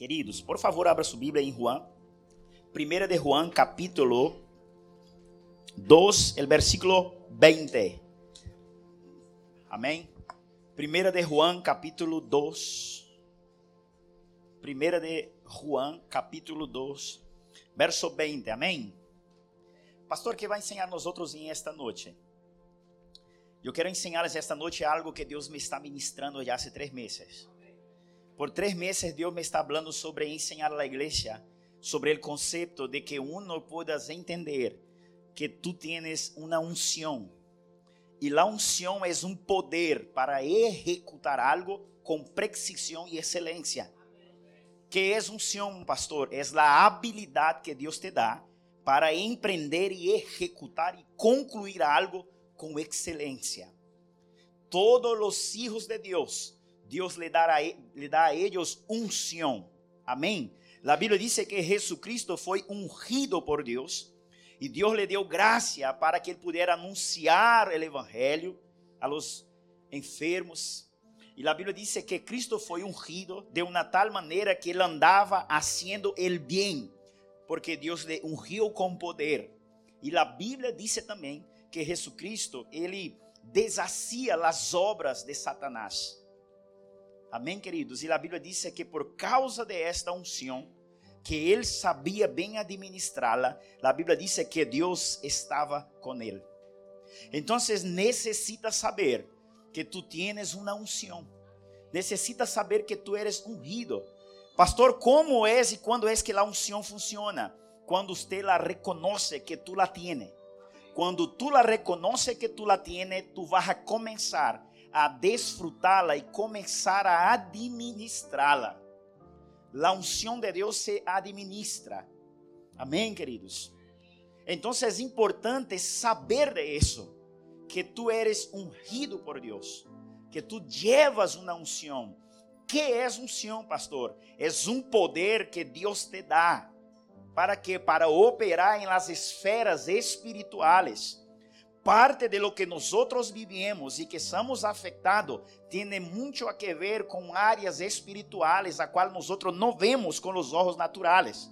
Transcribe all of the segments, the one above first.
Queridos, por favor, abra sua Bíblia em Juan. Primeira de Juan, capítulo 2, el versículo 20. Amém? Primeira de Juan, capítulo 2. Primeira de Juan, capítulo 2, verso 20. Amém? Pastor, que vai ensinar nós em esta noite? Eu quero ensinar-lhes esta noite algo que Deus me está ministrando já há três meses. Por tres meses Dios me está hablando sobre enseñar a iglesia sobre el concepto de que uno puedas entender que tú tienes una unción. Y la unción es un poder para ejecutar algo con precisión y excelencia. ¿Qué es unción, pastor? Es la habilidad que Dios te da para emprender y ejecutar y concluir algo con excelencia. Todos los hijos de Dios Dios le da, a, le da a ellos unción. Amén. La Biblia dice que Jesucristo fue ungido por Dios y Dios le dio gracia para que él pudiera anunciar el Evangelio a los enfermos. Y la Biblia dice que Cristo fue ungido de una tal manera que él andaba haciendo el bien, porque Dios le ungió con poder. Y la Biblia dice también que Jesucristo, él deshacía las obras de Satanás. Amém, queridos? E a Bíblia diz que por causa de esta unção, que ele sabia bem administrá-la, a Bíblia diz que Deus estava com ele. Então, necessita saber que tu tienes uma unção. Necessita saber que tu eres ungido. Pastor, como é e quando é que a unção funciona? Quando você la reconoce que tu la tiene. Quando tu la reconoce que tu la tiene, tu vas a começar a desfrutá-la e começar a administrá-la. A unção de Deus se administra. Amém, queridos? Então é importante saber de isso, que tu eres ungido por Deus, que tu llevas uma unção. Que é unção, pastor? É um poder que Deus te dá. Para que? Para operar em las esferas espirituales parte de lo que nosotros vivimos y que somos afectados tiene mucho a que ver con áreas espirituales a cual nosotros no vemos con los ojos naturales.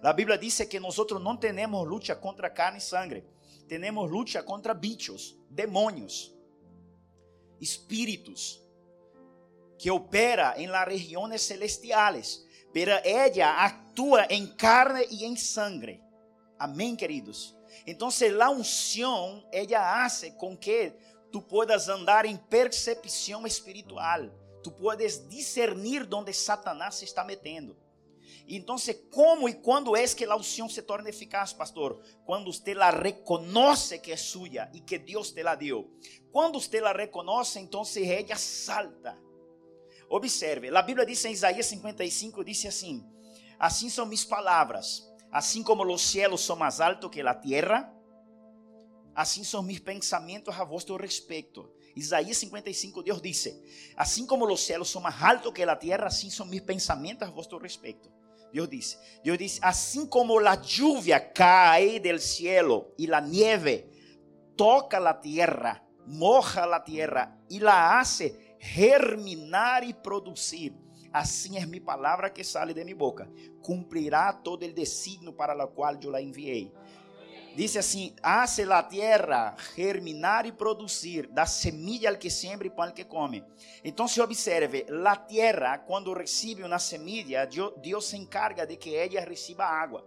La Biblia dice que nosotros no tenemos lucha contra carne y sangre, tenemos lucha contra bichos, demonios, espíritus que opera en las regiones celestiales, pero ella actúa en carne y en sangre. Amén, queridos. Então, a unção, ela hace com que tu puedas andar em percepção espiritual. Tu puedes discernir onde Satanás se está metendo. Então, como e quando é que a unção se torna eficaz, pastor? Quando você la reconoce que é suya e que Deus te la deu. Quando você la reconoce, então ela salta. Observe, a Bíblia diz em Isaías 55, diz assim: Assim são minhas palavras Assim como os cielos são mais altos que a terra, assim são meus pensamentos a vosso respeito. Isaías 55, Deus disse: Assim como os cielos são mais altos que a terra, assim são meus pensamentos a vosso respeito. Deus disse: Deus disse: Assim como a lluvia cai del cielo e a nieve toca a terra, moja a terra e la hace germinar e produzir assim é minha palavra que sale de minha boca, cumprirá todo o designo para o qual eu la enviei. Diz assim: hace la tierra germinar e produzir, da semilla al que siembra e pão al que come. Então, se observe, la tierra, quando recebe uma semilla, Deus se encarga de que ela receba água.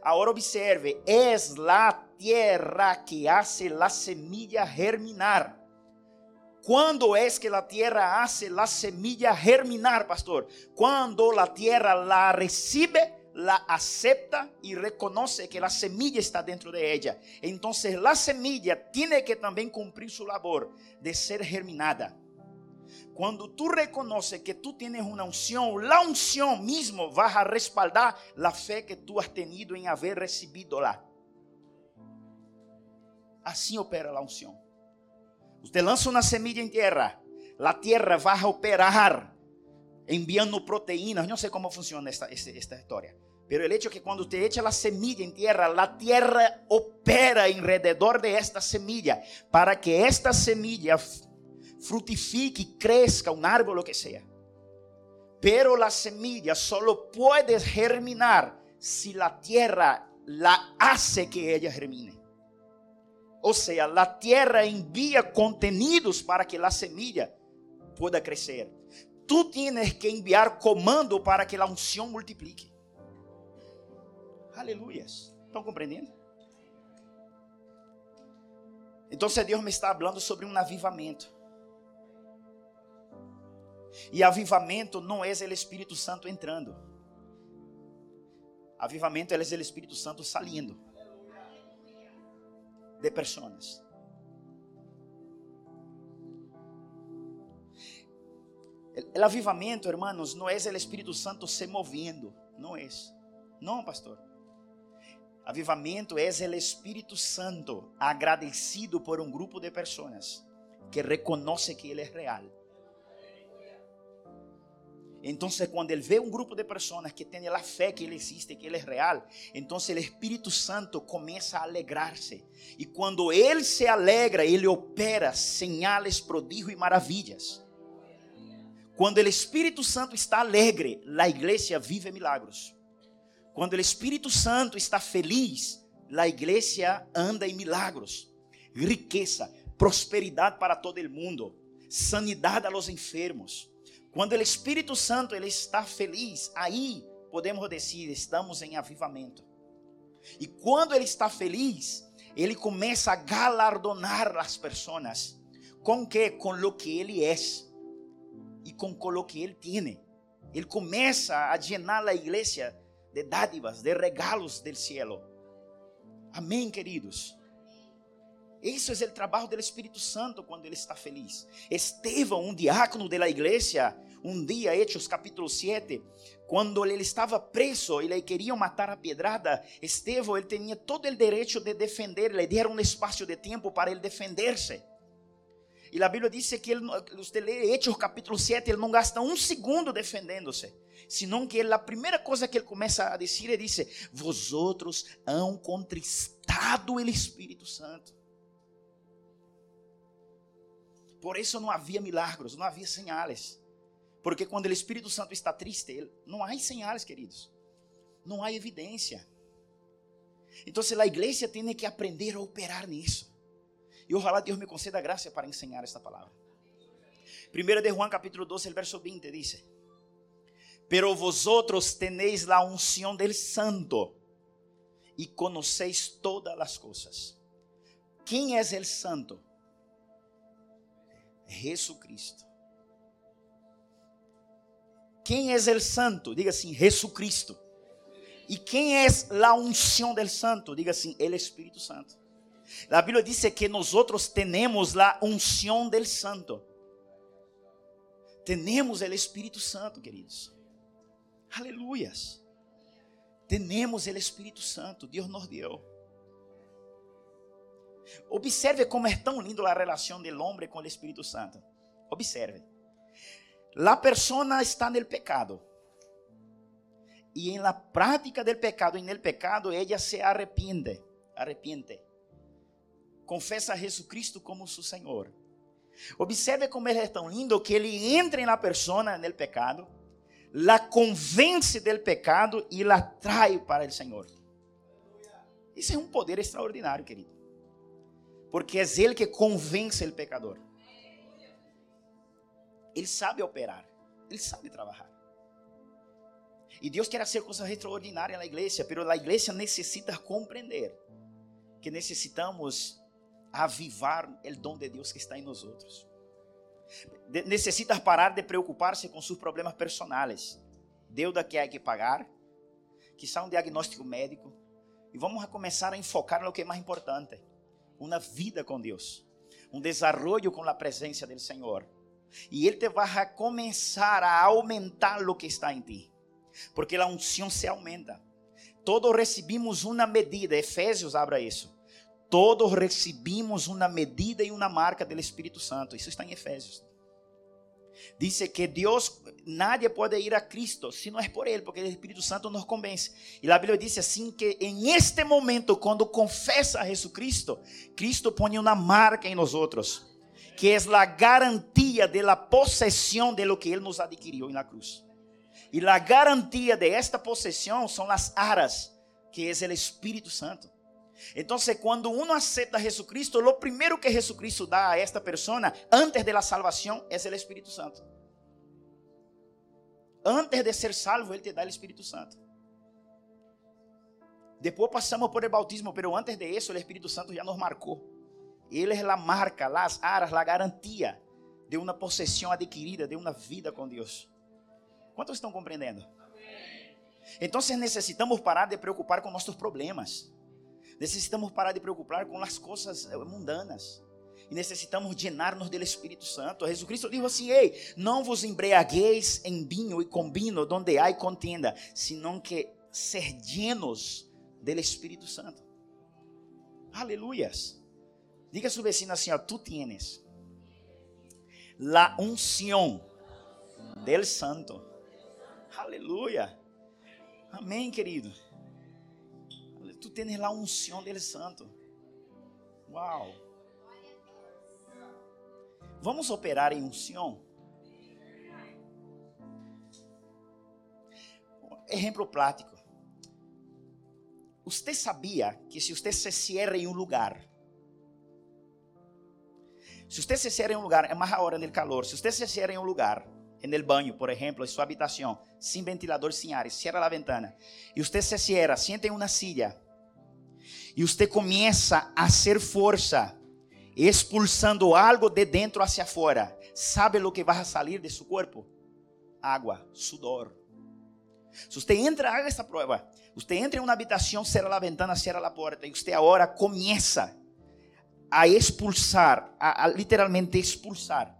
Agora observe, es la tierra que hace la semilla germinar. ¿Cuándo es que la tierra hace la semilla germinar, pastor? Cuando la tierra la recibe, la acepta y reconoce que la semilla está dentro de ella. Entonces la semilla tiene que también cumplir su labor de ser germinada. Cuando tú reconoces que tú tienes una unción, la unción mismo va a respaldar la fe que tú has tenido en haber recibido la. Así opera la unción. Você lança uma semilla em terra, a terra vai operar enviando proteínas. Não sei como funciona esta, esta, história. Pero el hecho que quando te echa la semilla en tierra, la tierra opera alrededor de esta semilla para que esta semilla frutifique crezca un árbol, lo que sea. Pero la semilla solo puede germinar si la tierra la hace que ella germine. O sea, la tierra envía contenidos para que la semilla pueda crecer. Tú tienes que enviar comando para que la unción multiplique. Aleluyas. ¿Están comprendiendo? Entonces Dios me está hablando sobre un avivamiento. E avivamento não é o Espírito Santo entrando. Avivamento é o Espírito Santo saindo de pessoas. O avivamento, hermanos, não é o Espírito Santo se movendo, não é. Não, pastor. Avivamento é o Espírito Santo agradecido por um grupo de pessoas que reconhece que Ele é real Entonces cuando él ve un grupo de personas que tienen la fe que él existe, que él es real, entonces el Espíritu Santo comienza a alegrarse. Y cuando él se alegra, él opera señales, prodigios y maravillas. Cuando el Espíritu Santo está alegre, la iglesia vive milagros. Cuando el Espíritu Santo está feliz, la iglesia anda en milagros, riqueza, prosperidad para todo el mundo, sanidad a los enfermos. Quando o Espírito Santo ele está feliz, aí podemos dizer, estamos em avivamento. E quando ele está feliz, ele começa a galardonar as pessoas. Com que? Com lo que ele é. E com lo que ele tem. Ele começa a llenar a igreja de dádivas, de regalos del cielo. Amém, queridos. Isso é o trabalho do Espírito Santo quando ele está feliz. Estevão, um diácono da igreja, um dia, Hechos capítulo 7, quando ele estava preso e le queriam matar a pedrada, Estevão ele tinha todo o direito de defender, le deram um espaço de tempo para ele defender-se. E a Bíblia diz que ele, você lê Hechos capítulo 7, ele não gasta um segundo defendendo-se, senão que ele, a primeira coisa que ele começa a dizer, ele diz: Vosotros han contristado o Espírito Santo. Por isso não havia milagros, não havia sinais. Porque quando o Espírito Santo está triste, não há sinais, queridos. Não há evidência. Então, a igreja tem que aprender a operar nisso. E ojalá Deus me conceda graça para ensinar esta palavra. 1 de Juan capítulo 12, verso 20 diz: Pero vosotros tenéis la unción del Santo y conocéis todas las cosas. ¿Quién es el Santo? Jesucristo. Quem é o santo? Diga assim, Jesucristo. E quem é a unção del santo? Diga assim, el Espírito Santo. A Bíblia diz que nós temos a unção del santo. Temos o Espírito Santo, queridos. Aleluias. Temos o Espírito Santo, Deus nos deu. Observe como é tão lindo a relação do homem com o Espírito Santo. Observe. La persona está no pecado. E em la prática del pecado, en el pecado, ella se arrepiente, arrepiente. Confessa a Jesucristo como seu Senhor. Observe como ele é tão lindo que ele entra na persona no pecado, la convence del pecado e la trai para o Senhor. Isso é um poder extraordinário, querido porque é Ele que convence o pecador. Ele sabe operar, Ele sabe trabalhar. E Deus quer fazer coisas extraordinárias na igreja, mas a igreja necessita compreender que necessitamos avivar o dom de Deus que está em nós outros. Parar de preocupar-se com seus problemas personais. Deuda que há que pagar, que são um diagnóstico médico, e vamos começar a enfocar no que é mais importante uma vida com Deus, um desenvolvimento com a presença do Senhor. E Ele te vai começar a aumentar o que está em ti, porque a unção se aumenta. Todos recebimos uma medida, Efésios abra isso. Todos recebimos uma medida e uma marca do Espírito Santo. Isso está em Efésios. Dice que Dios, nadie puede ir a Cristo si no es por Él, porque el Espíritu Santo nos convence. Y la Biblia dice así que en este momento, cuando confesa a Jesucristo, Cristo pone una marca en nosotros, que es la garantía de la posesión de lo que Él nos adquirió en la cruz. Y la garantía de esta posesión son las aras, que es el Espíritu Santo. Entonces, cuando uno acepta a Jesucristo, lo primero que Jesucristo da a esta persona antes de la salvación es el Espíritu Santo. Antes de ser salvo, Ele te dá o Espírito Santo. Depois passamos por el bautismo, pero antes de eso, o Espírito Santo já nos marcou. Ele é a marca, as aras, a garantia de uma possessão adquirida, de uma vida com Deus. Quantos estão compreendendo? Então necessitamos parar de preocupar com nossos problemas. Necessitamos parar de preocupar com as coisas eh, mundanas. E necessitamos llenar-nos do Espírito Santo. Jesus Cristo disse assim: Ei, não vos embriagueis em vinho e com vinho, donde há contenda, senão que ser llenos do Espírito Santo. Aleluias. Diga a seu vecino assim: ó, Tu tienes la unción del Santo. Aleluia. Amém, querido. Tu tens la unción del Santo. Uau. Vamos operar em unção? Exemplo prático. Você sabia que se você se cierra em um lugar, se você se cierra em um lugar, é mais a hora do calor, se você se cierra em um lugar, en el baño, por ejemplo, en su habitación, sin ventilador, sin aire, cierra la ventana, y usted se cierra, siente en una silla, y usted comienza a hacer fuerza, expulsando algo de dentro hacia afuera, ¿sabe lo que va a salir de su cuerpo? Agua, sudor. Si usted entra, haga esta prueba. Usted entra en una habitación, cierra la ventana, cierra la puerta, y usted ahora comienza a expulsar, a, a literalmente expulsar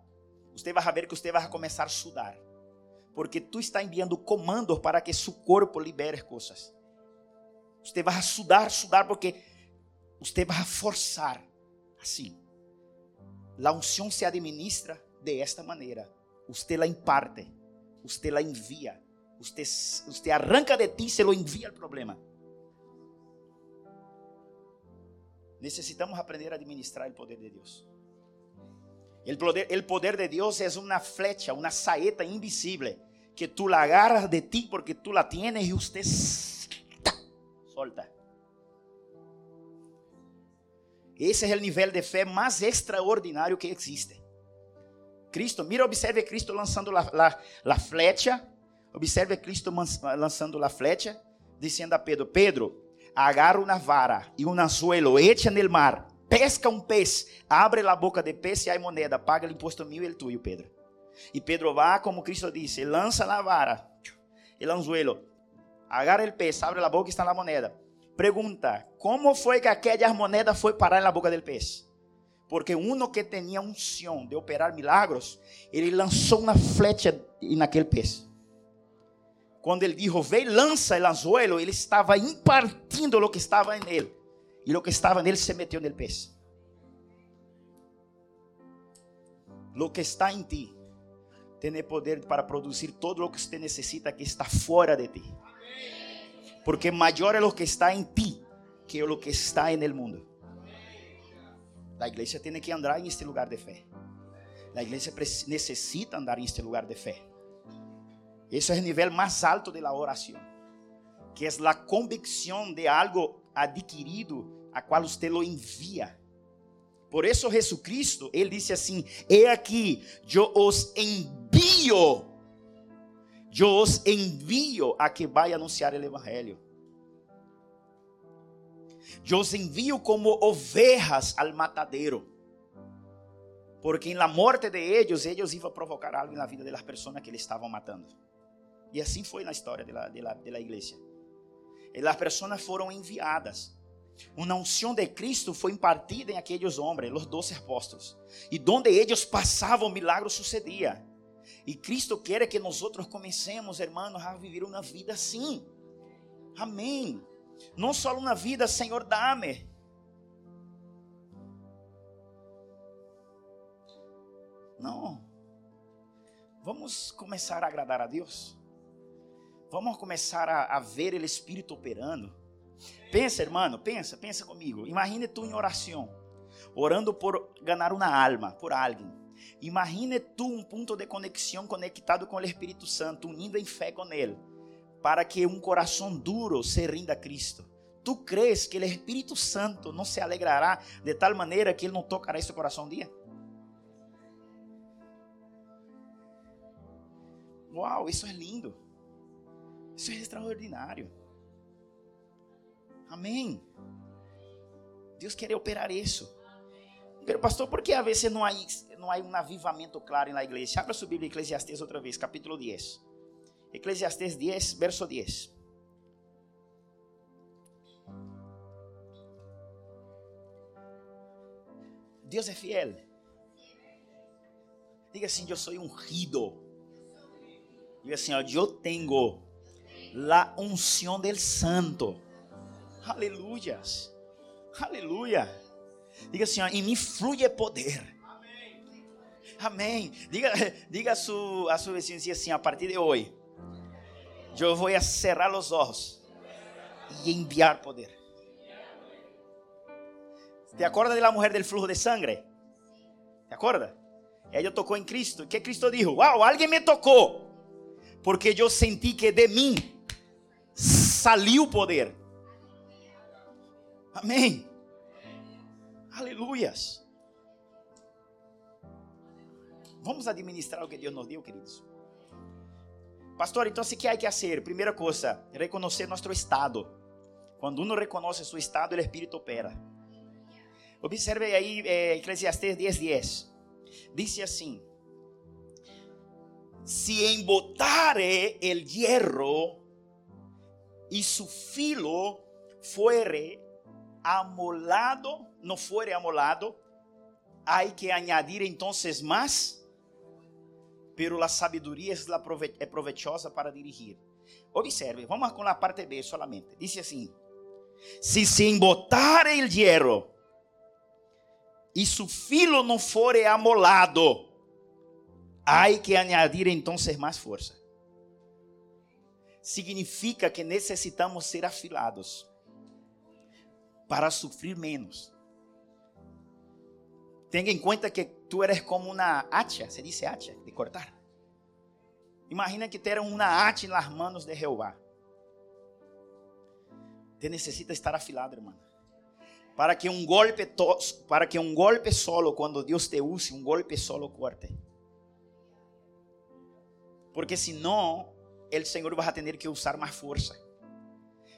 você vai ver que você vai começar a sudar. Porque tu está enviando comandos para que seu corpo libere coisas. Você vai sudar, sudar, porque você vai forçar. Assim. A unção se administra de esta maneira. Você la imparte. Você la. Você, você arranca de ti se lo envia o problema. Necessitamos aprender a administrar o poder de Deus. El poder, el poder de Dios es una flecha, una saeta invisible que tú la agarras de ti porque tú la tienes y usted solta. Esse é o nível de fé mais extraordinário que existe. Cristo, mira, observe Cristo lançando la, la, la flecha. Observe Cristo lançando la flecha, dizendo a Pedro: Pedro, agarra uma vara e um anzuelo, echa no mar pesca um pez, abre a boca de pez e há moneda, paga o imposto mil e el tuyo, Pedro. E Pedro vai, como Cristo disse, lança na vara, el anzuelo, agarra o pez, abre a boca e está na moneda. Pergunta, como foi que aquelas monedas foi parar na boca do pez? Porque uno que tinha unção de operar milagros, ele lançou uma flecha naquele pez. Quando ele disse, ve lança o anzuelo, ele estava impartindo o que estava nele. E o que estava nele se meteu no pez. Lo que está em ti tem poder para produzir todo o que você necessita que está fora de ti. Porque maior é o que está em ti que o que está en el mundo. A igreja tem que andar em este lugar de fé. A igreja necessita andar em este lugar de fé. Esse é o nível mais alto da oração, que é a convicção de algo adquirido a qual você lo envia. Por isso, Jesucristo, ele disse assim: He aqui, eu os envio, eu os envio a que vai anunciar o Evangelho. Eu os envio como ovejas al matadero. Porque na morte de eles, eles iam provocar algo na vida das pessoas que eles estavam matando. E assim foi na história da, da, da igreja. E as pessoas foram enviadas Una unción de Cristo foi impartida em aqueles homens, os doze apóstolos. E donde eles passavam, milagro sucedia. E Cristo quer que nós comecemos, hermanos, a viver uma vida assim. Amém. Não só uma vida, Senhor, dá-me. Não. Vamos começar a agradar a Deus. Vamos começar a, a ver o Espírito operando. Pensa, hermano, pensa, pensa comigo. Imagine tu em oração, orando por ganhar uma alma, por alguém. Imagine tú um ponto de conexão conectado com o Espírito Santo, unindo em fé com Ele, para que um coração duro se rinda a Cristo. Tu crees que o Espírito Santo não se alegrará de tal maneira que Ele não tocará esse coração um dia? Uau, isso é lindo. Isso é extraordinário. Amém. Deus quer operar isso. Pero, pastor, por que a vezes não há, não há um avivamento claro na igreja? Abra sua Bíblia, Eclesiastes, outra vez, capítulo 10. Eclesiastes 10, verso 10. Deus é fiel. Diga assim: Eu sou ungido. Diga assim: Eu tenho a unção del Santo. Aleluia. Aleluia. Diga assim: Em mim flui poder. Amém. Diga, diga a sua, a sua vizinha assim: A partir de hoje, eu vou cerrar os olhos e enviar poder. ¿Te acuerdas de la mujer del flujo de sangre? ¿Te acuerdas? Ella tocó en Cristo. ¿Qué Cristo dijo? Wow, alguien me tocó. Porque yo sentí que de mí salió poder. Amém. Aleluias. Vamos administrar o que Deus nos deu, queridos. Pastor, então o que há que fazer? Primeira coisa, reconhecer nosso estado. Quando uno reconhece seu estado, o Espírito opera. Observe aí é, Eclesiastes 10, 10. Diz assim: Se embotare el hierro e su filo fuere amolado, não fuere amolado, hay que añadir entonces más, pero la sabiduría es, la prove é provechosa para dirigir. Observe, vamos com a parte B solamente. Diz assim: Se se embotare el hierro e su filo não fore amolado, hay que añadir entonces más fuerza. Significa que necessitamos ser afilados para sofrer menos. Tenha em conta que tu eres como uma hacha, se diz hacha, de cortar. Imagina que ter uma hacha nas manos de Jeová. Te necessita estar afilado, irmão para que um golpe para que um golpe solo quando Deus te use um golpe solo corte porque senão o Senhor vai ter que usar mais força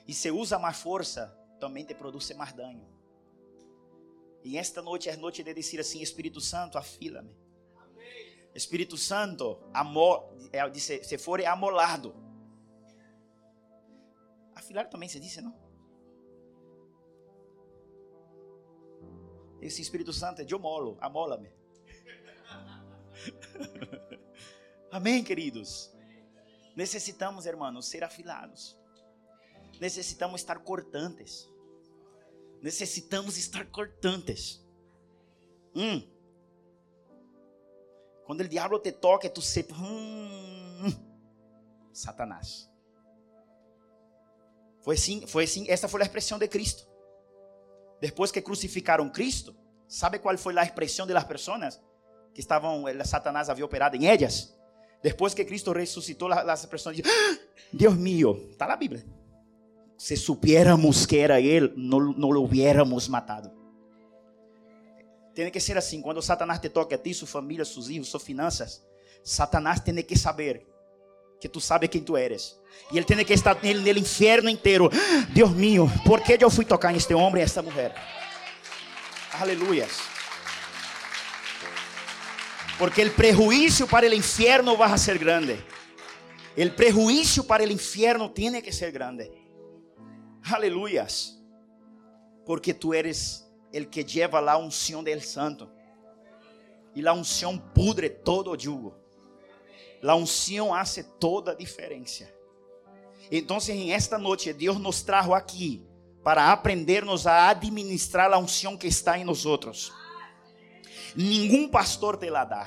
e se usa mais força também te produz mais dano e esta noite é noite de dizer assim Espírito Santo afila-me Espírito Santo amor é, se for amolado afilar também se diz não Esse Espírito Santo é de molo, amola-me. Amém, queridos? Necessitamos, hermanos, ser afilados. Necessitamos estar cortantes. Necessitamos estar cortantes. Hum. Quando o diabo te toca, tu sempre. Hum, Satanás. Foi assim, foi assim, essa foi a expressão de Cristo. Depois que crucificaram Cristo, ¿sabe qual foi a expressão de las personas que estavam, Satanás havia operado em elas? Depois que Cristo ressuscitou, as pessoas dizem: ah, Deus mío, está na Bíblia. Se supiéramos que era Ele, não, não o hubiéramos matado. Tem que ser assim: quando Satanás te toca a ti, sua família, seus filhos, suas finanças, Satanás tem que saber que tu sabe quem tu eres. E ele tem que estar nele, no inferno inteiro. Deus mío, por que eu fui tocar neste homem e esta mulher? Aleluias. Porque o prejuízo para o inferno vai ser grande. O prejuízo para o inferno tem que ser grande. Aleluias. Porque tu eres el que lleva la unción del santo. E la unción pudre todo yugo. La unção hace toda diferença. Então, em esta noite, Deus nos trajo aqui para aprendernos a administrar a unção que está em nós outros. Nenhum pastor te la dá.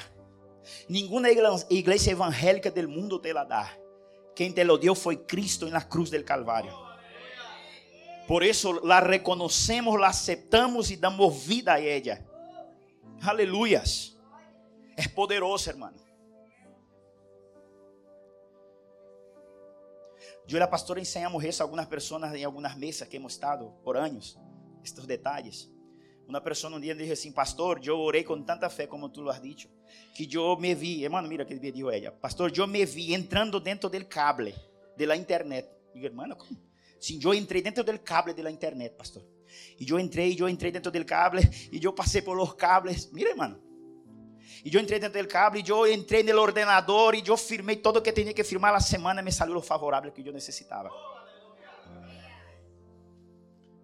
Nenhuma igreja evangélica del mundo te la dá. Quem te lo deu foi Cristo na cruz del Calvário. Por isso la reconhecemos, la aceptamos e damos vida a ella. Aleluias. É poderoso, hermano. Eu e a pastora ensinamos isso a algumas pessoas em algumas mesas que hemos estado por anos, detalhes. Uma pessoa um dia disse assim, pastor, eu orei com tanta fé como tu lo has dicho, que eu me vi, hermano, mira que dijo ella, pastor, eu me vi entrando dentro del cable de la internet. Digo, hermano, como? Sim, eu entrei dentro del cable de la internet, pastor. E eu entrei, eu entrei dentro del cable, e eu passei por los cables. Mira, hermano. E eu entrei dentro del cable, e eu entrei no ordenador, e eu firmei todo o que tinha que firmar na semana, me saiu o favorável que eu necessitava.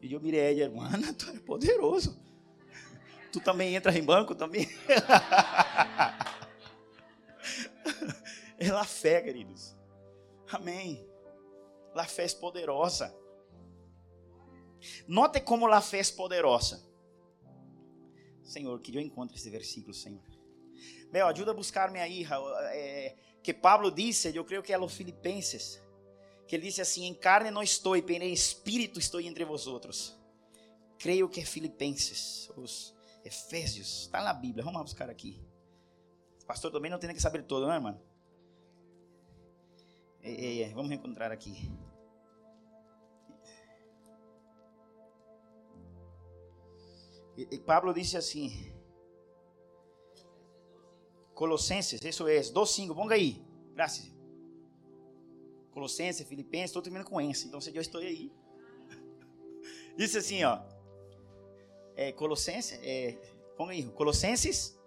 E eu mirei ela, hermana, tu é poderoso. Tu também entra em banco também? é a fé, queridos. Amém. A fé é poderosa. Note como a fé é poderosa. Senhor, que eu encontre esse versículo, Senhor. Meu, ajuda a buscar-me aí. É, que Pablo disse, eu creio que é aos Filipenses, que ele disse assim: Em carne não estou, e em espírito estou entre vós. Creio que é Filipenses, os Efésios, está na Bíblia. Vamos buscar aqui. Pastor também não tem que saber todo, não é, irmão? É, é, vamos encontrar aqui. E, Pablo disse assim: Colossenses, isso é 2,5, ponga aí. Graças. Colossenses, Filipenses, estou terminando com esse, então se eu estou aí. Disse assim, ó. É, Colossenses, é, ponga aí, Colossenses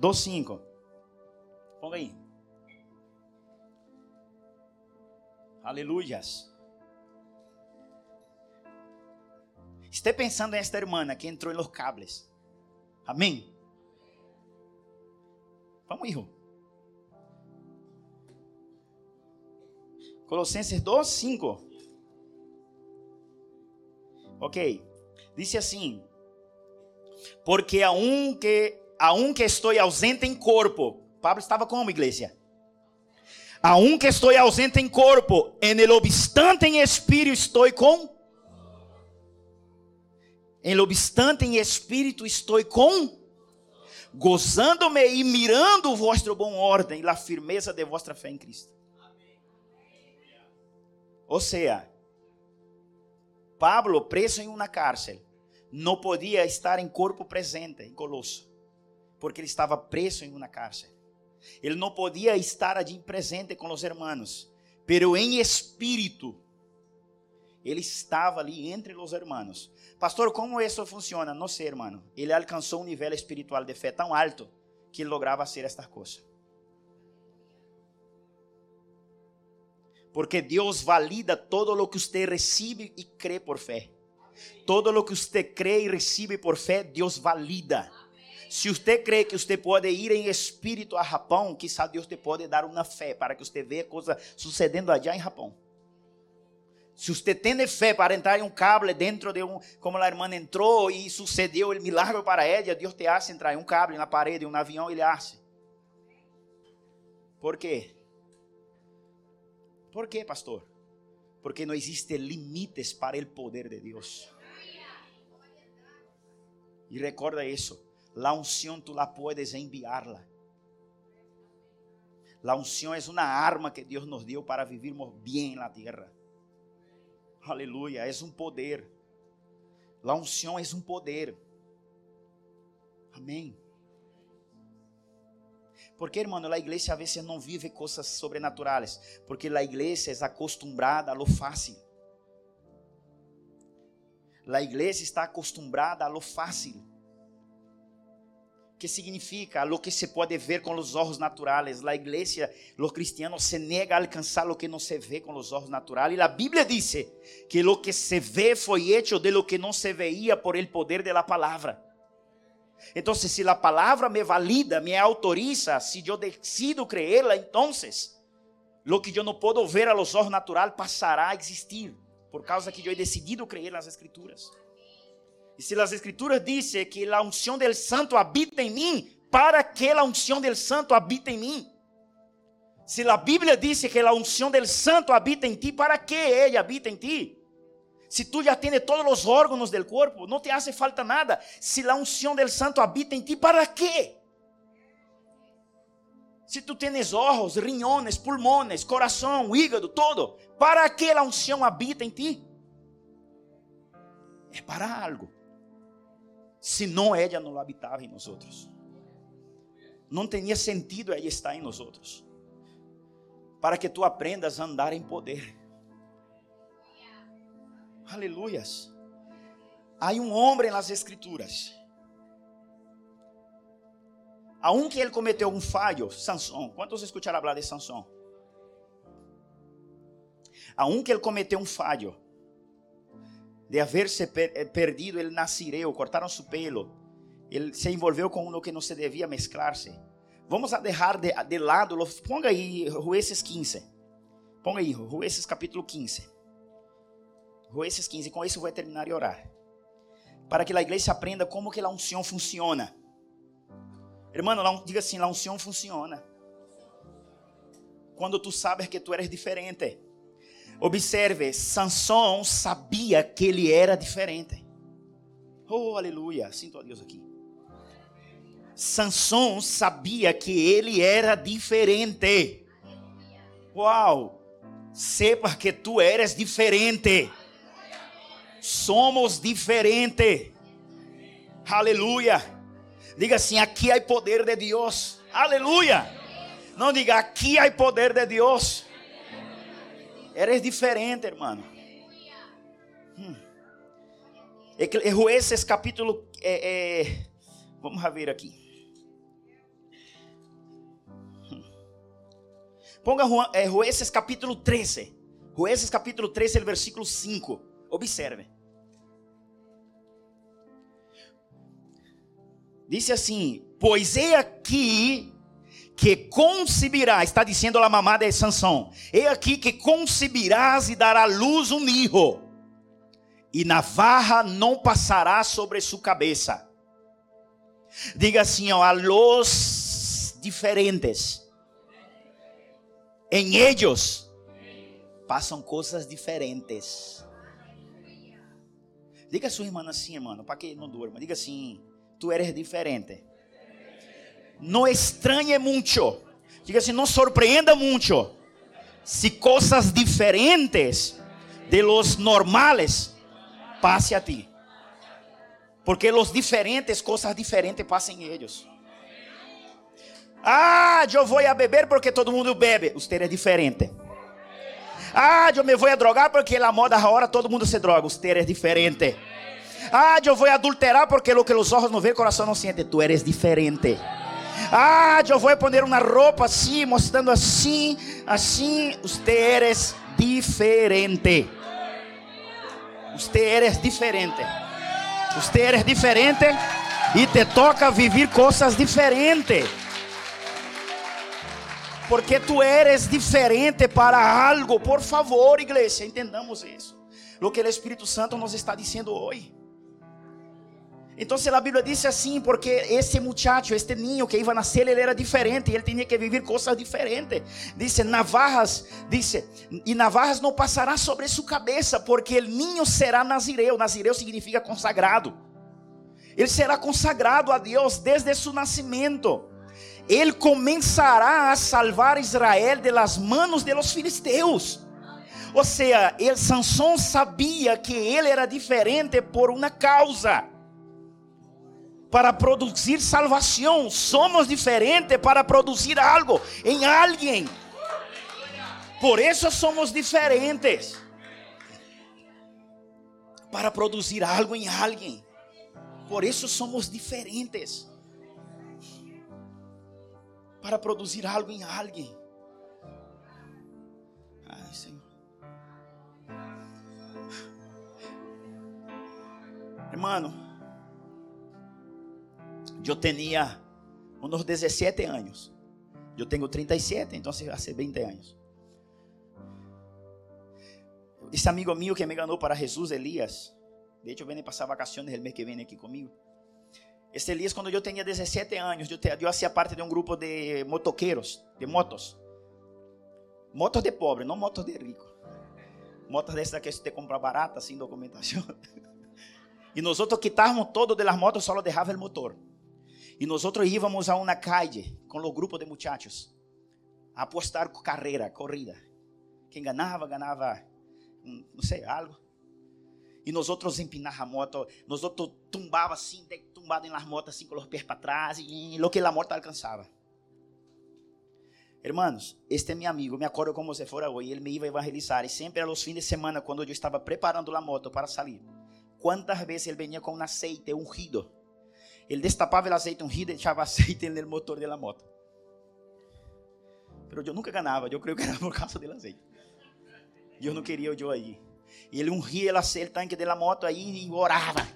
2,5. Ponga aí. Aleluias. Esté pensando nesta irmã que entrou nos cables. Amém. Vamos, hijo. Colossenses 2, 5. Ok. Dice assim: Porque a um que, a um que estou ausente em corpo. Pablo estava como, igreja? A um que estou ausente em corpo, en el obstante em espírito estou com. Em obstante em espírito estou com gozando-me e mirando o vosso bom ordem e a firmeza de vossa fé em Cristo. Ou seja, Pablo, preso em uma cárcel, não podia estar em corpo presente em Colosso, porque ele estava preso em uma cárcel. Ele não podia estar ali presente com os hermanos, pero em espírito, ele estava ali entre os hermanos. Pastor, como isso funciona? Não sei, irmão. Ele alcançou um nível espiritual de fé tão alto que ele lograva fazer estas coisas. Porque Deus valida todo o que você recebe e crê por fé. Todo o que você crê e recebe por fé, Deus valida. Se você crê que você pode ir em espírito a Japão, quizá Deus te pode dar uma fé para que você veja coisas sucedendo allá em Japão. Se você tem fé para entrar em um cable dentro de um, como a irmã entrou e sucedeu o milagre para ela, Deus te hace entrar em um cable na parede, um avião, ele hace. Por quê? Por quê, pastor? Porque não existe limites para o poder de Deus. E recorda isso. La unção tu la puedes enviarla. La unção é uma arma que Deus nos deu para vivirmos bem na terra. Aleluia, és um poder. La unção és um poder. Amém. Porque, irmão, a igreja a vezes não vive coisas sobrenaturais, porque a igreja é acostumada a lo fácil. A igreja está acostumada a lo fácil que significa lo que se pode ver com os olhos naturais. A igreja, os cristianos se nega a alcançar lo que não se vê com os olhos naturais. E a Bíblia diz que lo que se vê foi hecho de lo que não se veía por el poder de la palavra. Então, se a palavra me valida, me autoriza, se eu decido creerla, então, lo que eu não posso ver a los olhos naturais passará a existir, por causa que eu he decidido creer nas Escrituras. E se as escrituras dizem que a unção del santo habita em mim, para que a unção del santo habita em mim? Se a Bíblia diz que a unção del santo habita em ti, para que ele habita em ti? Se tu já tens todos os órgãos del corpo, não te hace falta nada. Se a unção del santo habita em ti, para quê? Se tu tens ojos, riñones, pulmones, coração, hígado, todo, para que a unção habita em ti? É para algo. Se não, ela não habitava em nós outros. Não tinha sentido ela estar em nós outros. Para que tu aprendas a andar em poder. Aleluias. Há um homem nas escrituras Aunque ele cometeu um falho, Sansão. Quantos escutaram falar de Sansão? Aunque ele cometeu um falho de haver se per eh, perdido el nasireu, cortaram seu pelo, ele se envolveu com um que não se devia mesclar-se. Vamos a deixar de, de lado, ponga aí Jueces 15. Ponga aí, Jueces capítulo 15. Jueces 15, com isso vou terminar e orar. Para que a igreja aprenda como que a unção funciona. Irmão, diga assim, a unção funciona. Quando tu sabes que tu eres diferente. Observe, Sansão sabia que ele era diferente. Oh, aleluia. Sinto a Deus aqui. Sansão sabia que ele era diferente. Uau! Sepa que tu eres diferente. Somos diferentes. Aleluia. Diga assim: aqui há poder de Deus. Aleluia. Não diga aqui há poder de Deus. Eres diferente, hermano. Hum. Jueces capítulo. É, é, vamos ver aqui. Hum. Ponga é, capítulo 13. Jueces capítulo 13, versículo 5. Observe. Disse assim: Pois é aqui que concebirás, está dizendo a mamada de Sansão: É aqui que concebirás e dará luz um hijo, e navarra não passará sobre sua cabeça. Diga assim: ó, a los diferentes, em eles passam coisas diferentes. Diga a sua irmã assim, irmão, para que não durma. Diga assim: tú eres diferente. No extrañe mucho. Diga assim, não surpreenda muito. Se coisas diferentes de los normales passe a ti. Porque los diferentes, coisas diferentes passam em eles. Ah, eu vou a beber porque todo mundo bebe. Você é diferente. Ah, eu me vou a drogar porque na moda agora todo mundo se droga. Você é diferente. Ah, eu vou adulterar porque lo que os olhos não veem, o coração não sente. Tu eres diferente. Ah, eu vou poner uma roupa assim, mostrando assim, assim. Você eres diferente. Você eres diferente. Você eres diferente e te toca viver coisas diferentes. Porque tu eres diferente para algo. Por favor, igreja, entendamos isso. O que o Espírito Santo nos está dizendo hoje. Então a Bíblia diz assim, porque esse muchacho, este niño que iba a nascer, ele era diferente, ele tinha que viver coisas diferentes. Dice, navarras, dice, e navarras não passará sobre sua cabeça, porque o niño será nazireu. Nazireu significa consagrado. Ele será consagrado a Deus desde seu nascimento. Ele começará a salvar Israel de las manos de los filisteus. Ou seja, Sansão sabia que ele era diferente por uma causa para produzir salvação. Somos diferentes para produzir algo em alguém. Por isso somos diferentes. Para produzir algo em alguém. Por isso somos diferentes. Para produzir algo em alguém. Ai, Senhor. Hermano, eu tinha uns 17 anos. Eu tenho 37, então hace 20 anos. Esse amigo meu que me ganhou para Jesus, Elias, de hecho, vem passar vacações o mês que vem aqui comigo. Este Elias, quando eu tinha 17 anos, eu, eu fazia parte de um grupo de motoqueiros, de motos. Motos de pobre, não motos de rico. Motos dessas que você compra barata, sem documentação. E nós quitávamos todo de las motos, só deixava o motor. E nós íamos a uma calle com o grupo de muchachos. a apostar carreira, corrida. Quem ganhava, ganhava, não sei, algo. E nós outros empinar a moto, nós outros tumbava assim, tumbado em las motos assim com os pés para trás e lo que a moto alcançava. Hermanos, este é meu amigo, me acordo como se fora hoje, ele me ia evangelizar e sempre a los fins de semana quando eu estava preparando a moto para sair. Quantas vezes ele vinha com um aceite ungido? Ele destapava o aceite ungido e echava aceite no motor da moto. Mas eu nunca ganhava, eu creio que era por causa do azeite. E eu não queria eu aí. E ele ungía o tanque da moto aí e orava.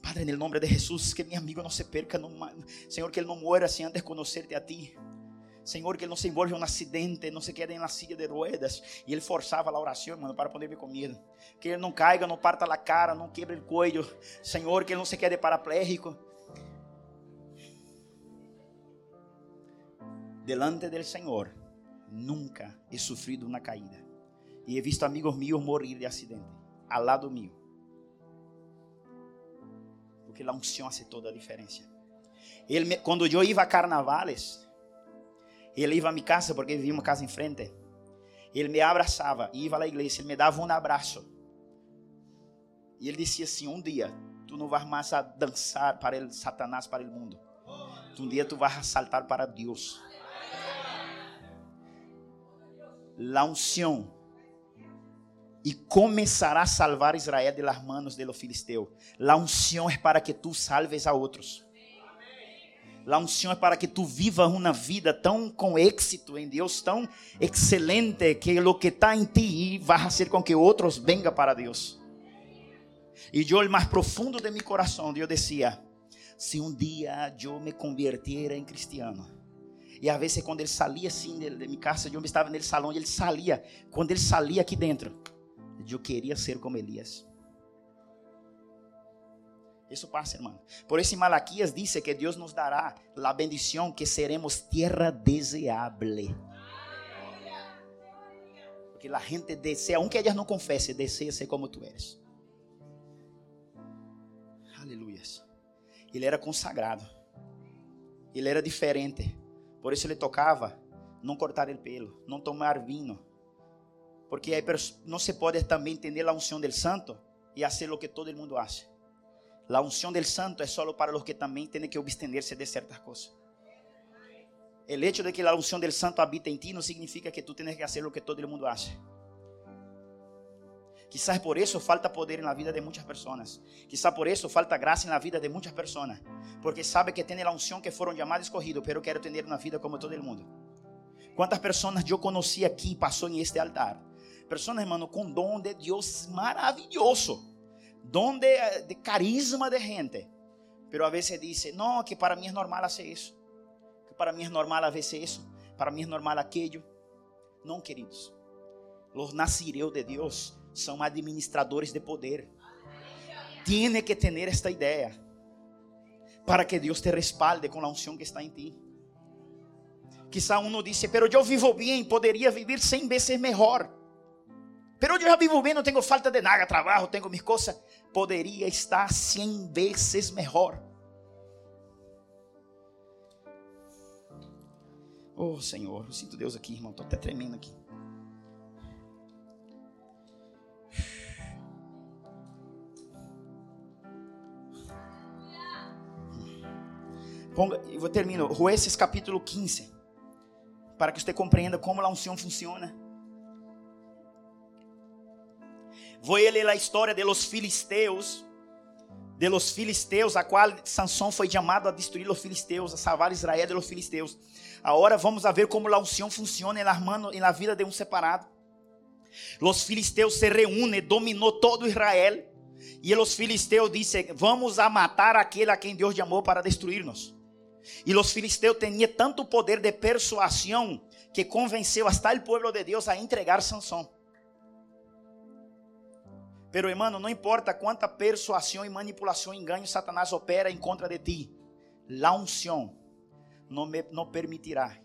Padre, no nome de Jesus, que meu amigo não se perca, Senhor, que ele não muera sem antes conhecer-te a ti. Senhor, que ele não se envolva em um acidente, não se quede na silla de ruedas. E ele forçava a oração, mano, para poder ver comigo. Que ele não caiga, não parta a cara, não quebre o cuello. Senhor, que ele não se quede parapléjico. Delante del Senhor, nunca he sofrido uma caída. E he visto amigos meus morrer de acidente, ao lado meu. Porque a unção faz toda a diferença. Ele, quando eu ia a carnavales, ele ia a minha casa, porque vivia uma casa em frente. Ele me abraçava, ia à igreja, ele me dava um abraço. E ele dizia assim: Um dia, tu não vais mais a dançar para Satanás, para o mundo. Um dia tu vais a saltar para Deus. La unção e começará a salvar Israel de las manos de los filisteus. La unção é para que tu salves a outros. La unção é para que tu vivas uma vida tão com êxito em Deus, tão excelente, que o que está em ti vai fazer com que outros venham para Deus. E eu, mais profundo de meu coração, eu dizia: se um dia eu me convertiera em cristiano. E às vezes, quando ele saía assim de, de minha casa, eu estava no salão e ele saía. Quando ele saía aqui dentro, eu queria ser como Elias. Isso passa, irmão. Por isso, Malaquias diz que Deus nos dará a bendição que seremos terra deseável. Porque a gente deseja, aunque elas não confesse, deseja ser como tu eres. Aleluia. Ele era consagrado. Ele era diferente. Por isso ele tocava não cortar o pelo, não tomar vinho. Porque não se pode também entender a unção del santo e fazer o que todo mundo hace. La unción del santo es solo para los que también tienen que abstenerse de ciertas cosas. El hecho de que la unción del santo habita en ti no significa que tú tienes que hacer lo que todo mundo hace. Quizás por eso falta poder en la vida de muchas personas. Quizás por eso falta gracia en la vida de muchas personas. Porque sabe que tiene la unción que fueron llamados escogidos, pero quiere tener una vida como todo el mundo. ¿Cuántas personas yo conocí aquí pasó en este altar? Personas, hermano, con don de Dios maravilloso don de, de carisma de gente. Pero a veces dice, no, que para mí es normal hacer eso. Que para mí es normal a veces eso. Para mí es normal aquello. No, queridos. Los nacireos de Dios son administradores de poder. Tiene que tener esta idea para que Dios te respalde con la unción que está en ti. Quizá uno dice, pero yo vivo bien, podría vivir 100 veces mejor. Pero yo ya vivo bien, no tengo falta de nada, trabajo, tengo mis cosas. Poderia estar cem vezes melhor. Oh Senhor, eu sinto Deus aqui, irmão. Estou até tremendo aqui. Vou terminar. Jueces capítulo 15. Para que você compreenda como a unção funciona. Voy a ler a história de los filisteus, de los filisteus, a qual Sansão foi chamado a destruir os filisteus, a salvar Israel de los filisteus. Agora vamos a ver como a unção funciona la vida de um separado. Los filisteus se reúnem, dominou todo Israel. E os filisteus dizem: Vamos a matar aquele a quem Deus chamou para destruir-nos. E os filisteus tinham tanto poder de persuasão que convenceu hasta o povo de Deus a entregar Sansão. Pero, hermano, não importa quanta persuasão e manipulação e engano Satanás opera em contra de ti, la unção não, me, permitirá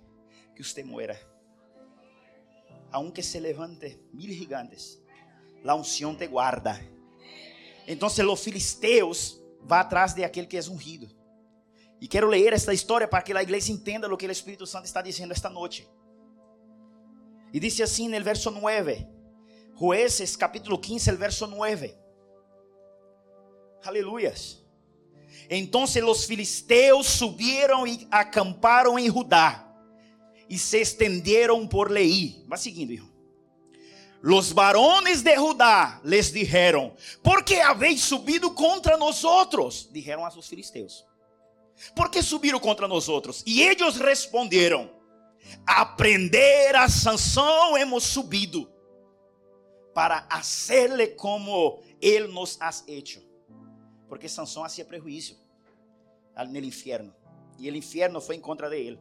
que você muera. Aunque se levante mil gigantes, la unção te guarda. Então, os filisteus vão atrás de aquele que é ungido. E quero ler esta história para que a igreja entenda o que o Espírito Santo está dizendo esta noite. Dice así en el verso 9. Jueces capítulo 15, el verso 9. Aleluyas. Entonces los filisteos subieron y acamparon en Judá y se extendieron por Leí. Va siguiendo, hijo. Los varones de Judá les dijeron: ¿Por qué habéis subido contra nosotros? Dijeron a sus filisteos: ¿Por qué subieron contra nosotros? Y ellos respondieron: aprender a Sansón hemos subido para hacerle como él nos ha hecho. Porque Sansón hacía prejuicio en el infierno. Y el infierno fue en contra de él.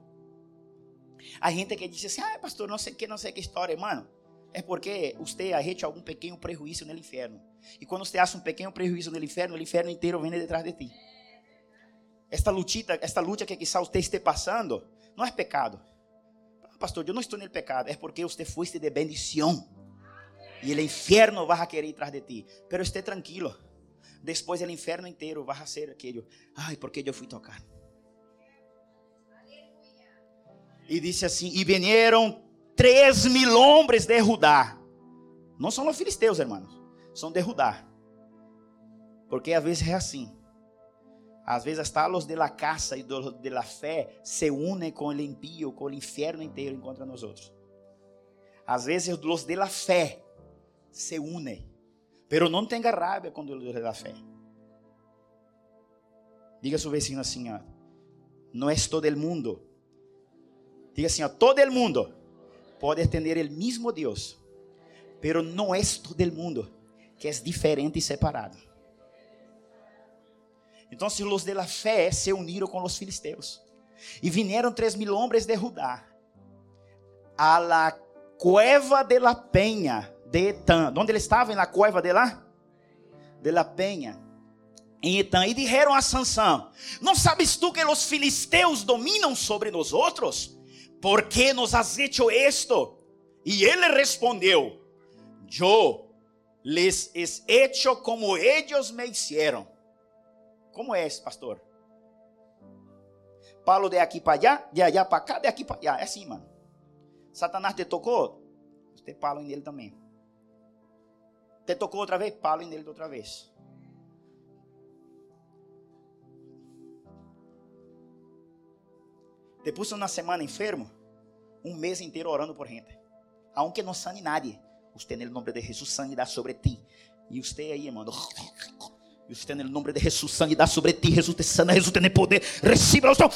Hay gente que dice assim, ah, pastor, não sei que, não sei que história, mano. É porque você ha hecho algum pequeno prejuízo no inferno. E quando você acha um pequeno prejuízo no inferno, o inferno inteiro vem detrás de ti. Esta lutita, esta luta que quizá você esteja passando, não é pecado. Pastor, eu não estou no pecado, é porque você foste de bendição. E o inferno vai querer ir atrás de ti. Pero esté tranquilo. Depois o inferno inteiro vai ser aquele, ai, porque eu fui tocado. E disse assim: E vieram três mil homens de Judá. Não são os filisteus, hermanos. São de Judá. Porque às vezes é assim. Às vezes hasta os de la casa e de la fé se unem com o impío, com o inferno inteiro contra nós outros. Às vezes os de la fé se unem. Pero não tenha raiva com os de la fé. Diga a seu vecino assim, não é todo el mundo Diga assim, todo el mundo pode ter o mesmo Deus, pero não é todo el mundo que é diferente e separado. Então, se os de la fé se uniram com os filisteus e vieram três mil homens de Judá a la cueva de la peña de Etan. Onde ele estava? Na cueva de la de la peña. Em Etan, e disseram a Sansão: Não sabes tu que os filisteus dominam sobre nós outros? ¿por qué nos has hecho esto? Y él le respondió, yo les he hecho como ellos me hicieron. ¿Cómo es, pastor? Palo de aquí para allá, de allá para acá, de aquí para allá. É assim, mano. Satanás te tocou, você palo nele também. Te tocou outra vez, palo nele outra vez. Te puso una semana enfermo, un mes entero orando por gente. Aunque no sane nadie, en el nombre de Jesús sanidad sobre ti. E usted aí, irmão, e usted no nome de Jesus, sanidade sobre ti, Jesus te sana, Jesus tem poder, receba o seu.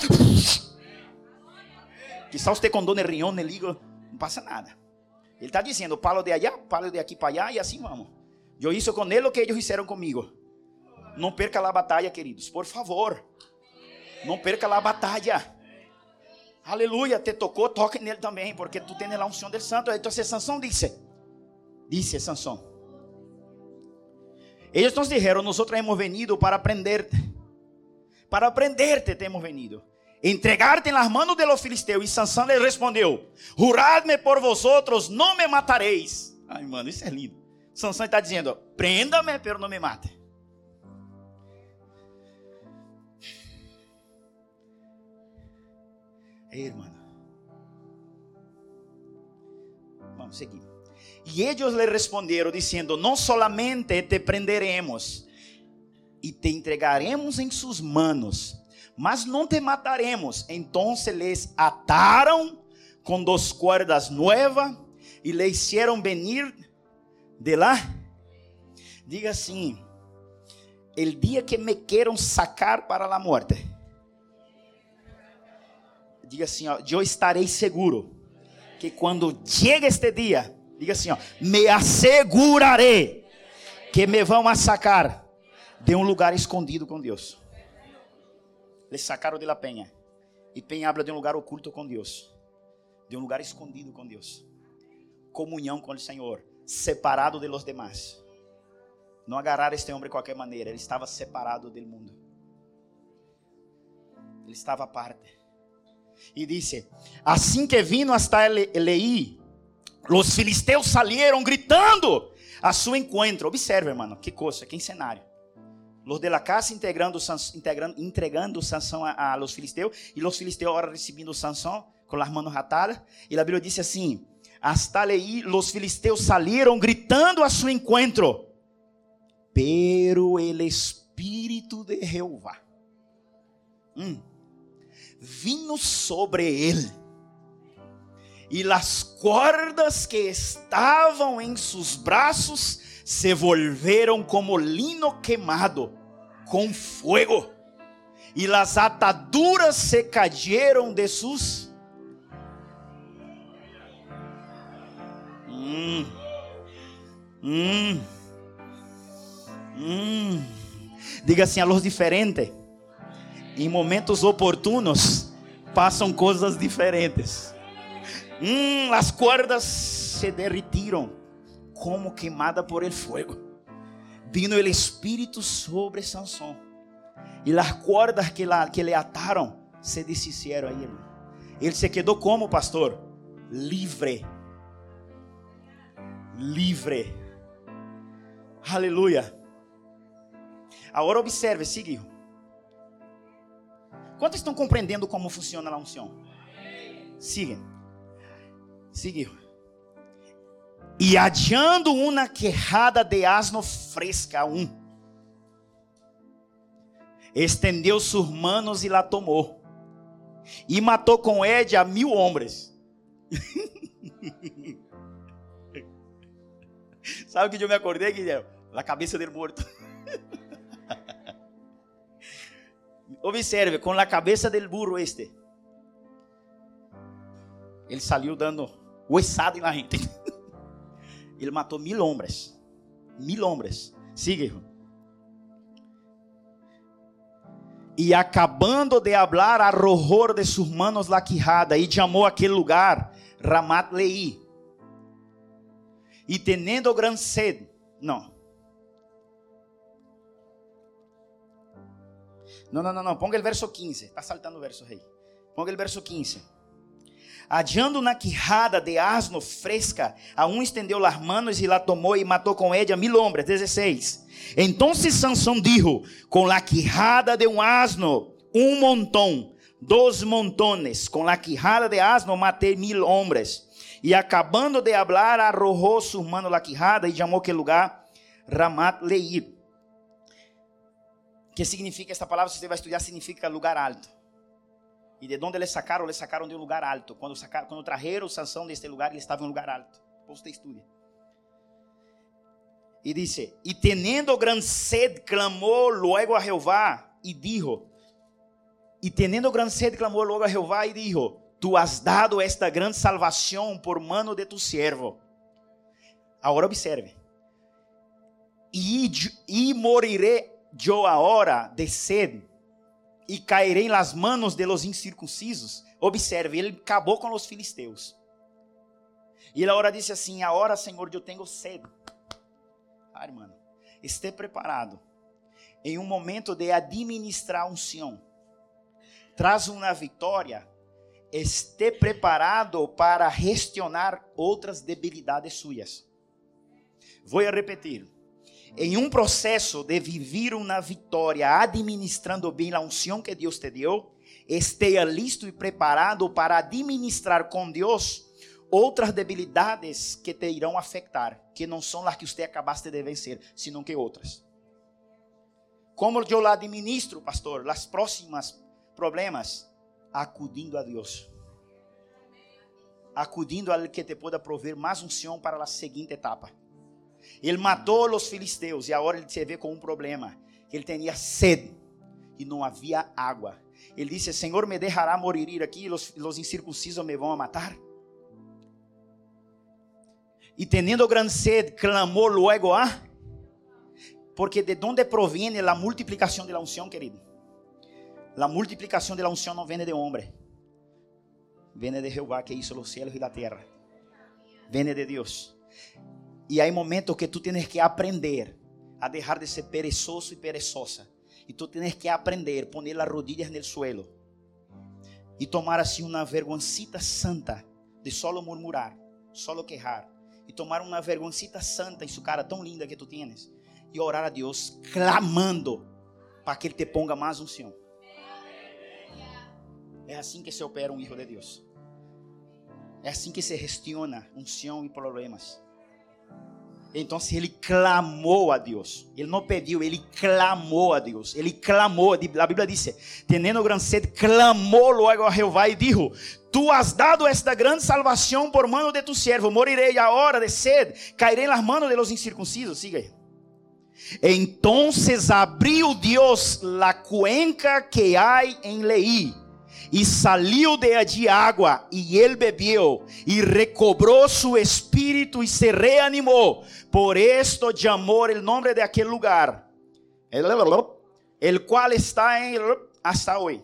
Quizá você com dor no riñón, no hígado, não passa nada. Ele está dizendo, palo de allá, palo de aqui para allá, e assim vamos. Eu hice com ele o que eles fizeram comigo. Não perca a batalha, queridos, por favor. Não perca a batalha. Aleluia, te tocou, toque nele também, porque tu tens a unção do santo. Então, Sansão disse, disse Sansão. Eles nos dijeron, nosotros hemos venido para aprenderte. Para aprenderte temos venido. Entregarte en las manos de los filisteus. E Sansão lhe respondeu: Juradme por vosotros, não me matareis. Ai, mano, isso é lindo. Sansão está dizendo: Prenda-me, pero não me mate. hermano. Vamos seguir. Y ellos le respondieron diciendo, no solamente te prenderemos y te entregaremos en sus manos, mas no te mataremos. Entonces les ataron con dos cuerdas nuevas y le hicieron venir de lá. Diga assim: el día que me quieran sacar para la muerte Diga assim, ó, eu estarei seguro que quando chega este dia, diga assim, ó, me assegurarei que me vão sacar de um lugar escondido com Deus. Eles sacaram de la penha. E penha habla de um lugar oculto com Deus. De um lugar escondido com Deus. Comunhão com o Senhor, separado de los demás. Não agarrar este homem de qualquer maneira, ele estava separado do mundo. Ele estava à parte. E disse: Assim que vino hasta Leí, os filisteus salieron gritando a seu encontro. Observe, hermano, que coisa, que cenário. Los de la casa integrando, integrando, entregando Sansão a, a los filisteus e los filisteus agora recebendo Sansão com as mãos atadas. E a Bíblia disse assim: hasta leí, los filisteos salieron gritando a su encuentro. Pero el Espíritu de Jehová hum, vino sobre él. E las cordas que estavam em seus braços se volveram como lino queimado com fuego. E las ataduras se cayeron de sus Hum. Hum. Hum. Diga assim, a luz diferente. Em momentos oportunos passam coisas diferentes. Hum, as cordas se derretiram como queimada por el fuego. Vino el espírito sobre Sansón. E as cordas que, la, que le ataram se deshicieron a ele. Ele se quedou como pastor? Livre livre. Aleluia. Agora observe, siga. Quantos estão compreendendo como funciona a unção? Siga. Siga. E adiando uma quejada de asno fresca um, estendeu suas manos e la tomou, e matou com ele a mil homens. Sabe que eu me acordei, Guilherme? Na cabeça dele morto. Observe, com a cabeça del burro este. Ele saiu dando oiçada na gente. Ele matou mil homens. Mil homens. Siga, irmão. E acabando de hablar, arrojou de suas manos la quijada e chamou aquele lugar Ramat Lei e teniendo gran sed. Não. Não, não, não, não. Ponga o verso 15. Está saltando o verso, rei. Ponga o verso 15. Adiando na quijada de asno fresca, a um estendeu as manos e la tomou e matou com ella mil homens. 16. Então Sansão dijo: Com la quijada de um asno, um montão, dos montones, com la quijada de asno matei mil homens. E acabando de hablar, arrojou su mano la quijada e chamou aquele lugar Ramat Leir. Que significa esta palavra? Se você vai estudar, significa lugar alto. E de onde eles sacaram? Eles sacaram de um lugar alto. Quando, sacaram, quando trajeram Sansão deste lugar, ele estava em um lugar alto. Você estuda. E disse: E teniendo gran sed, clamou luego a Jeová e dijo: E teniendo gran sed, clamou luego a Jeová e dijo: Tu has dado esta grande salvação por mano de tu servo. Agora observe. E, e moriré eu agora de sede e cairei nas manos de los incircuncisos. Observe, ele acabou com os filisteus. E ele agora disse assim: Agora, Senhor, eu tenho sede. Ah, irmão, esteja preparado. Em um momento de administrar unção, traz uma vitória esté preparado para gestionar outras debilidades suyas. Vou repetir. Em um processo de viver uma vitória, administrando bem a unção que Deus te deu, esteja listo e preparado para administrar com Deus outras debilidades que te irão afetar, que não são as que você acabaste de vencer, senão que outras. Como eu lá administro, pastor, as próximas problemas? acudindo a Deus. Acudindo a que te pueda prover mais unção para a seguinte etapa. Ele matou os filisteus e agora ele se vê com um problema. Ele tinha sede e não havia água. Ele disse: Senhor, me deixará morir aqui, os, os incircuncisos me vão a matar. E tendo grande sede, clamou luego a. Porque de onde proviene a multiplicação de la unção, querido? La multiplicação de la unción no viene de hombre. Viene de Jehová que hizo los cielos y la tierra. Viene de Dios. Y hay momentos que tú tienes que aprender a dejar de ser perezoso y perezosa. Y tú tienes que aprender poner las rodillas en el suelo. Y tomar así una vergoncita santa de solo murmurar, solo quejar. Y tomar una vergoncita santa en su cara tão linda que tú tienes. Y orar a Dios clamando para que Ele te ponga más unción. É assim que se opera um filho de Deus. É assim que se gestiona unção e problemas. Então ele clamou a Deus. Ele não pediu, ele clamou a Deus. Ele clamou. A Bíblia diz: Tendo grande sede, clamou logo a Jeová e dijo: Tu has dado esta grande salvação por mano de tu servo. Morirei agora de sede, cairei nas manos de los incircuncisos. Siga aí. Entonces abriu Deus la cuenca que há em Leí e saiu de allí água, e ele bebeu, e recobrou su espírito e se reanimou. Por esto chamou o nome de aquele lugar, el qual está em hasta hoje.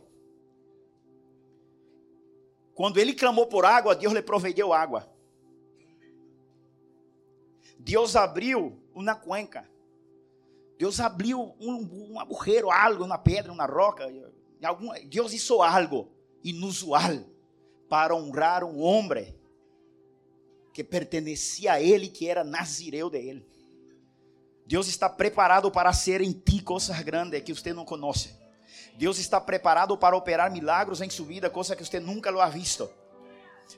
Quando ele clamou por água, Deus lhe proveu água. Deus abriu uma cuenca. Deus abriu um, um algo na pedra, na roca. Algum, Deus hizo algo inusual para honrar um homem que pertencia a ele, que era nazireu de ele. Deus está preparado para hacer em ti coisas grandes que você não conhece. Deus está preparado para operar milagros em sua vida, coisa que você nunca lo ha visto.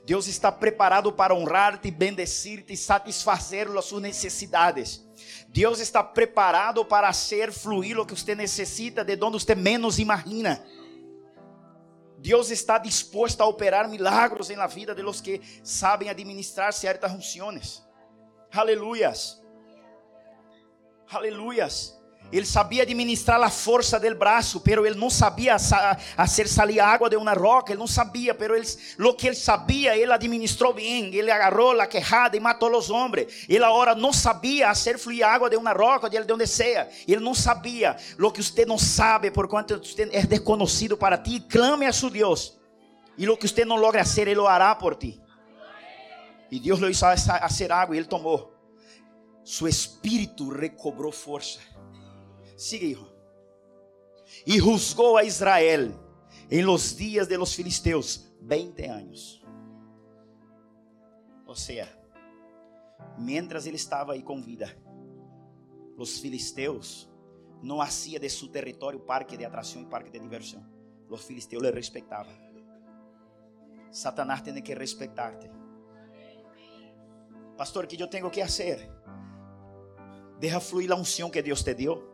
Deus está preparado para honrar-te, bendecir-te e satisfazer as suas necessidades. Deus está preparado para hacer fluir o que você necessita de onde você menos imagina. Deus está disposto a operar milagros en la vida de los que sabem administrar certas funções. Aleluias. Aleluias. Ele sabia administrar a força do braço, pero ele não sabia fazer sair água de uma roca, ele não sabia, pero ele, lo que ele sabia, ele administrou bem, ele agarrou a quejada e matou os homens. Ele agora não sabia fazer fluir água de uma roca, de onde seja. Ele não sabia lo que você não sabe, por quanto você é desconhecido para ti. Clame a seu Deus. E lo que você não logra fazer, ele lo hará por ti. E Deus lo hizo fazer água e ele tomou. Su espírito recobrou força. Siga, hijo. Y juzgó a Israel en los días de los filisteos 20 anos. Ou seja, mientras ele estava aí com vida, os filisteus não hacía de su território parque de atração e parque de diversão. Os filisteus le respeitavam. Satanás tem que respeitarte. Pastor, que eu tenho que fazer? Deja fluir a unção que Deus te deu.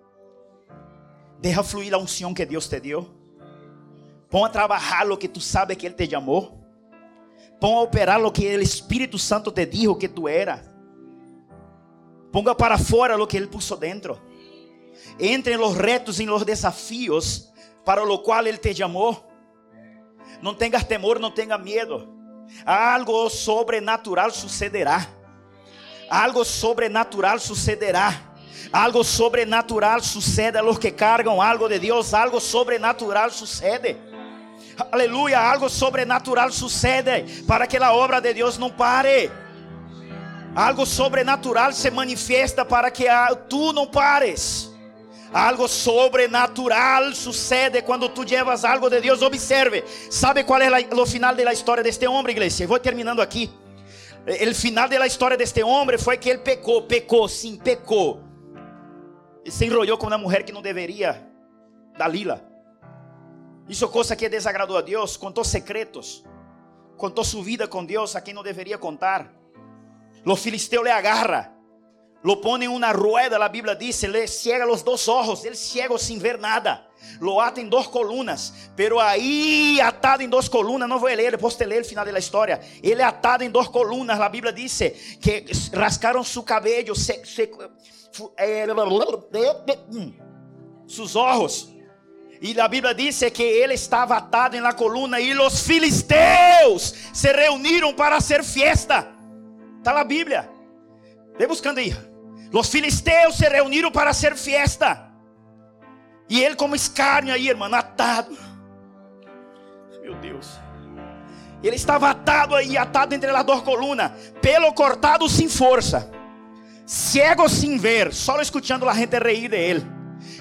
Deja fluir a unção que Deus te deu. Põe a trabalhar o que tu sabe que Ele te chamou. Põe a operar o que o Espírito Santo te dijo que tu era. Ponga para fora o que Ele puso dentro. Entre em los retos, em los desafios para o qual Ele te chamou. Não tenhas temor, não tenha medo. Algo sobrenatural sucederá. Algo sobrenatural sucederá. Algo sobrenatural sucede a los que cargam algo de Deus, algo sobrenatural sucede. Aleluia, algo sobrenatural sucede para que a obra de Deus não pare. Algo sobrenatural se manifesta para que tu não pares. Algo sobrenatural sucede quando tu llevas algo de Deus. Observe, ¿sabe qual é o final da história deste homem, igreja? Vou terminando aqui. O final da história deste homem foi que ele pecou, pecou, sim, pecou se enrolou com uma mulher que não deveria, Dalila. Hizo coisa que desagradou a Deus, contou secretos, contou sua vida com Deus a quem não deveria contar. Los filisteus le agarra, lo em uma rueda, a Bíblia diz, le ciega os dois olhos, ele ciego sem ver nada. Lo ata em duas colunas, pero aí atado em duas colunas, não vou ler, depois te ler o final da história. Ele é atado em duas colunas, a Bíblia diz que rascaram seu cabelo, se, se, sus ojos. E a Bíblia diz que ele estava atado la coluna e os filisteus se reuniram para hacer fiesta. Está na Bíblia. Ve buscando aí. Os filisteus se reuniram para hacer fiesta. E ele como escárnio aí, irmão, atado. Meu Deus. Ele estava atado aí, atado entre as duas colunas, pelo cortado sem força ciego sin ver, solo escuchando la gente reír de él.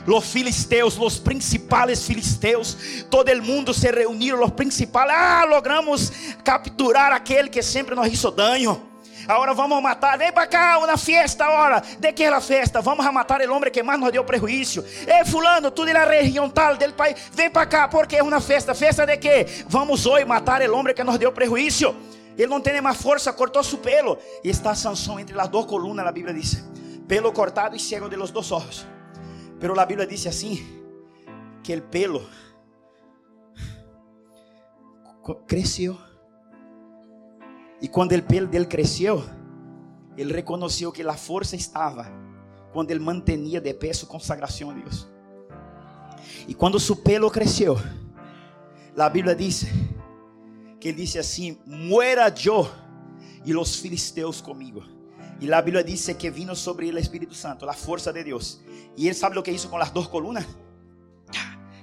Los filisteos, los principales filisteos, todo el mundo se reunieron, los principales, ah, logramos capturar aquele que sempre nos hizo daño. Agora vamos matar, vem para cá, uma festa agora. De que é a festa? Vamos a matar o homem que mais nos deu prejuízo. Ei, fulano, tu de la região tal del país, vem para cá, porque é uma festa. Festa de que? Vamos hoje matar o homem que nos deu prejuízo. Ele não tem mais força, cortou seu pelo. E está Sansão entre as duas colunas, a Bíblia diz. Pelo cortado e cego de los dos ojos. Pero a Bíblia diz assim: que o pelo cresceu. E quando o pelo dele cresceu, ele reconheceu que a força estava quando ele mantenia de pé sua consagração a Deus. E quando seu pelo cresceu, a Bíblia diz que disse assim: Muera eu e os filisteus comigo. E a Bíblia diz que vino sobre ele o Espírito Santo, a força de Deus. E ele sabe o que hizo com as duas colunas?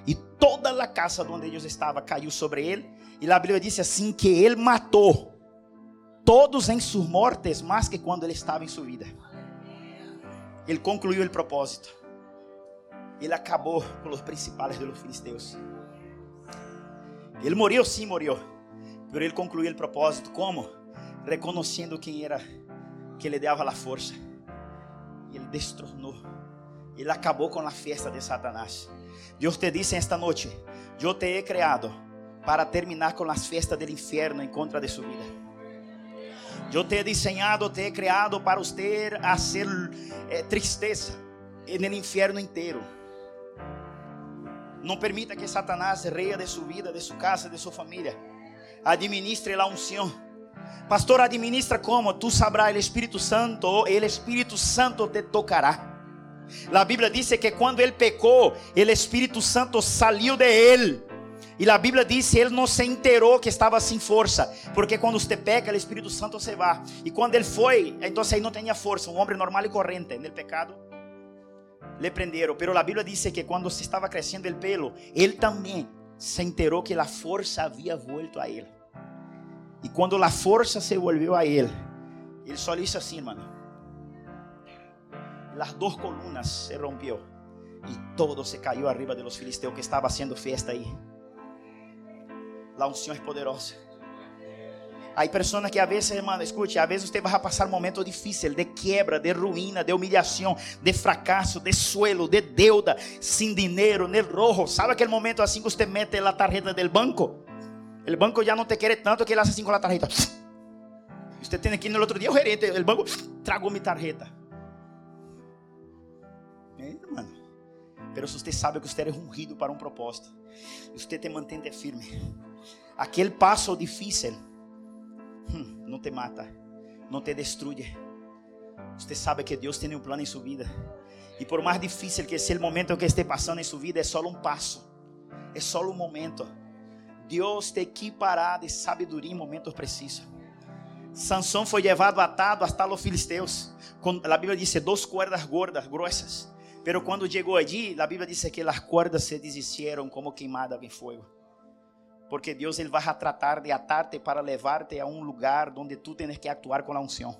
E toda a casa onde eles estavam caiu sobre ele. E a Bíblia diz assim que ele matou todos em suas mortes mais que quando ele estava em sua vida. Ele concluiu o propósito. Ele acabou com os principais dos filisteus. Ele morreu, sim, morreu. Mas ele concluiu o propósito como? Reconhecendo quem era que lhe dava a força. Ele destronou. Ele acabou com a festa de Satanás. Deus te disse esta noite: Eu te he criado para terminar com as festas do inferno em contra de sua vida. Eu te he desenhado, te he criado para você fazer eh, tristeza no inferno inteiro. Não permita que Satanás reia de sua vida, de sua casa, de sua família. Administre a unção. Pastor, administra como? Tu sabrás, o Espírito Santo, o Espírito Santo te tocará. A Bíblia diz que quando ele pecou, o Espírito Santo saiu de ele. E a Bíblia diz que ele não se enterou que estava sem força, porque quando você peca, o Espírito Santo se vai. E quando ele foi, então aí não tinha força, um homem normal e corrente, no pecado, le prenderam. Pero a Bíblia diz que quando se estava crescendo o pelo, ele também se enterou que a força havia vuelto a ele. E quando a força se volviu a ele, ele só disse assim, mano. As duas colunas se rompeu e todo se caiu arriba de los filisteus que estava haciendo festa aí. A unção é poderosa. Há pessoas que a vezes, irmão, escute, a vezes você vai passar um momento difícil de quebra, de ruína, de humilhação, de fracasso, de suelo, de deuda, sem dinheiro, no rojo. Sabe aquele momento assim que você mete a tarjeta do banco? O banco já não te quer tanto que ele hace assim com a tarjeta. Você tem aqui no outro dia o gerente, o banco tragou minha tarjeta. É, mano. Pero se você sabe que você é ungido para um propósito, você te mantém firme. Aquele passo difícil hum, não te mata, não te destrui. Você sabe que Deus tem um plano em sua vida. E por mais difícil que seja o momento que esteja passando em sua vida, é só um passo, é só um momento. Deus te equipará de sabedoria em momentos precisos. Sansão foi levado atado hasta os filisteus. A Bíblia diz duas cordas gordas, grossas. Pero quando chegou allí, a Bíblia diz que as cordas se desistieron como queimadas em fogo. Porque Deus ele vai tratar de atarte para levarte a um lugar onde tu tens que actuar com a unção.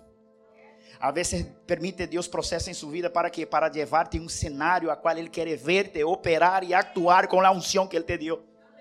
A vezes permite Deus processo em sua vida para que para levarte a um cenário a qual ele quer verte operar e actuar com a unção que ele te deu.